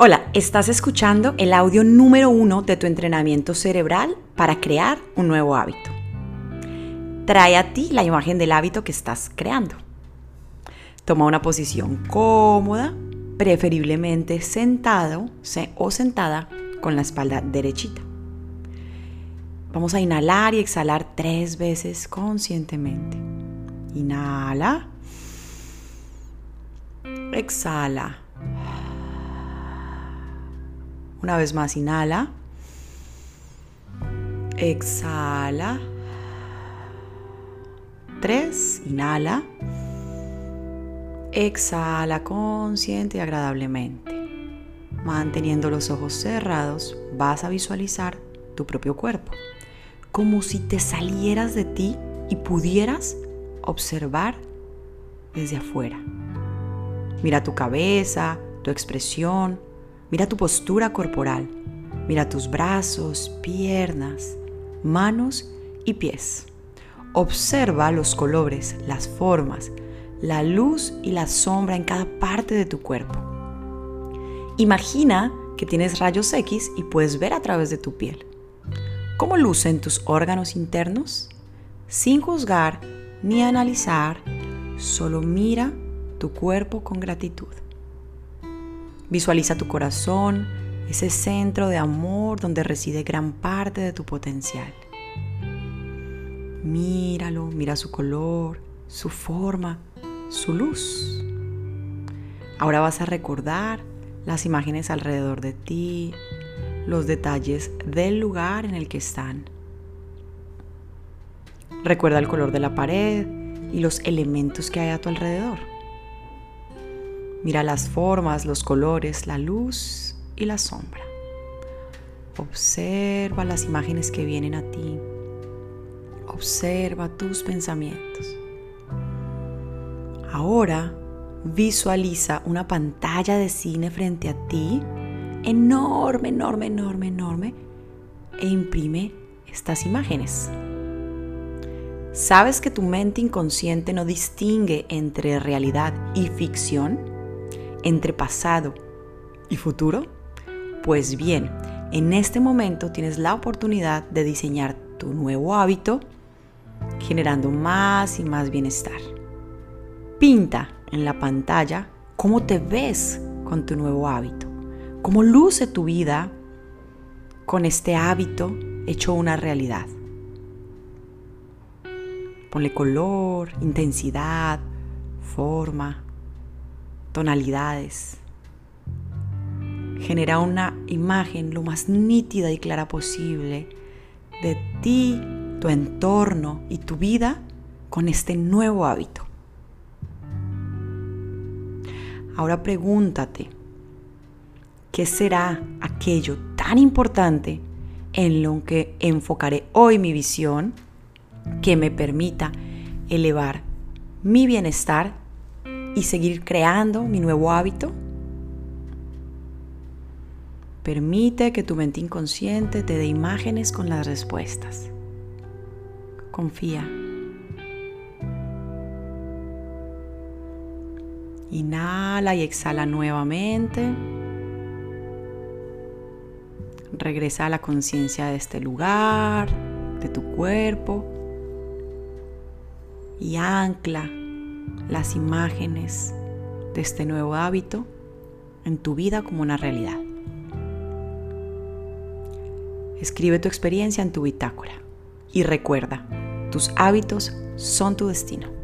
Hola, estás escuchando el audio número uno de tu entrenamiento cerebral para crear un nuevo hábito. Trae a ti la imagen del hábito que estás creando. Toma una posición cómoda, preferiblemente sentado o sentada con la espalda derechita. Vamos a inhalar y exhalar tres veces conscientemente. Inhala. Exhala. Una vez más, inhala. Exhala. Tres, inhala. Exhala consciente y agradablemente. Manteniendo los ojos cerrados, vas a visualizar tu propio cuerpo, como si te salieras de ti y pudieras observar desde afuera. Mira tu cabeza, tu expresión, Mira tu postura corporal. Mira tus brazos, piernas, manos y pies. Observa los colores, las formas, la luz y la sombra en cada parte de tu cuerpo. Imagina que tienes rayos X y puedes ver a través de tu piel. ¿Cómo lucen tus órganos internos? Sin juzgar ni analizar, solo mira tu cuerpo con gratitud. Visualiza tu corazón, ese centro de amor donde reside gran parte de tu potencial. Míralo, mira su color, su forma, su luz. Ahora vas a recordar las imágenes alrededor de ti, los detalles del lugar en el que están. Recuerda el color de la pared y los elementos que hay a tu alrededor. Mira las formas, los colores, la luz y la sombra. Observa las imágenes que vienen a ti. Observa tus pensamientos. Ahora visualiza una pantalla de cine frente a ti, enorme, enorme, enorme, enorme, e imprime estas imágenes. ¿Sabes que tu mente inconsciente no distingue entre realidad y ficción? Entre pasado y futuro? Pues bien, en este momento tienes la oportunidad de diseñar tu nuevo hábito generando más y más bienestar. Pinta en la pantalla cómo te ves con tu nuevo hábito, cómo luce tu vida con este hábito hecho una realidad. Ponle color, intensidad, forma, tonalidades. Genera una imagen lo más nítida y clara posible de ti, tu entorno y tu vida con este nuevo hábito. Ahora pregúntate, ¿qué será aquello tan importante en lo que enfocaré hoy mi visión que me permita elevar mi bienestar y seguir creando mi nuevo hábito? Permite que tu mente inconsciente te dé imágenes con las respuestas. Confía. Inhala y exhala nuevamente. Regresa a la conciencia de este lugar, de tu cuerpo. Y ancla las imágenes de este nuevo hábito en tu vida como una realidad. Escribe tu experiencia en tu bitácora y recuerda, tus hábitos son tu destino.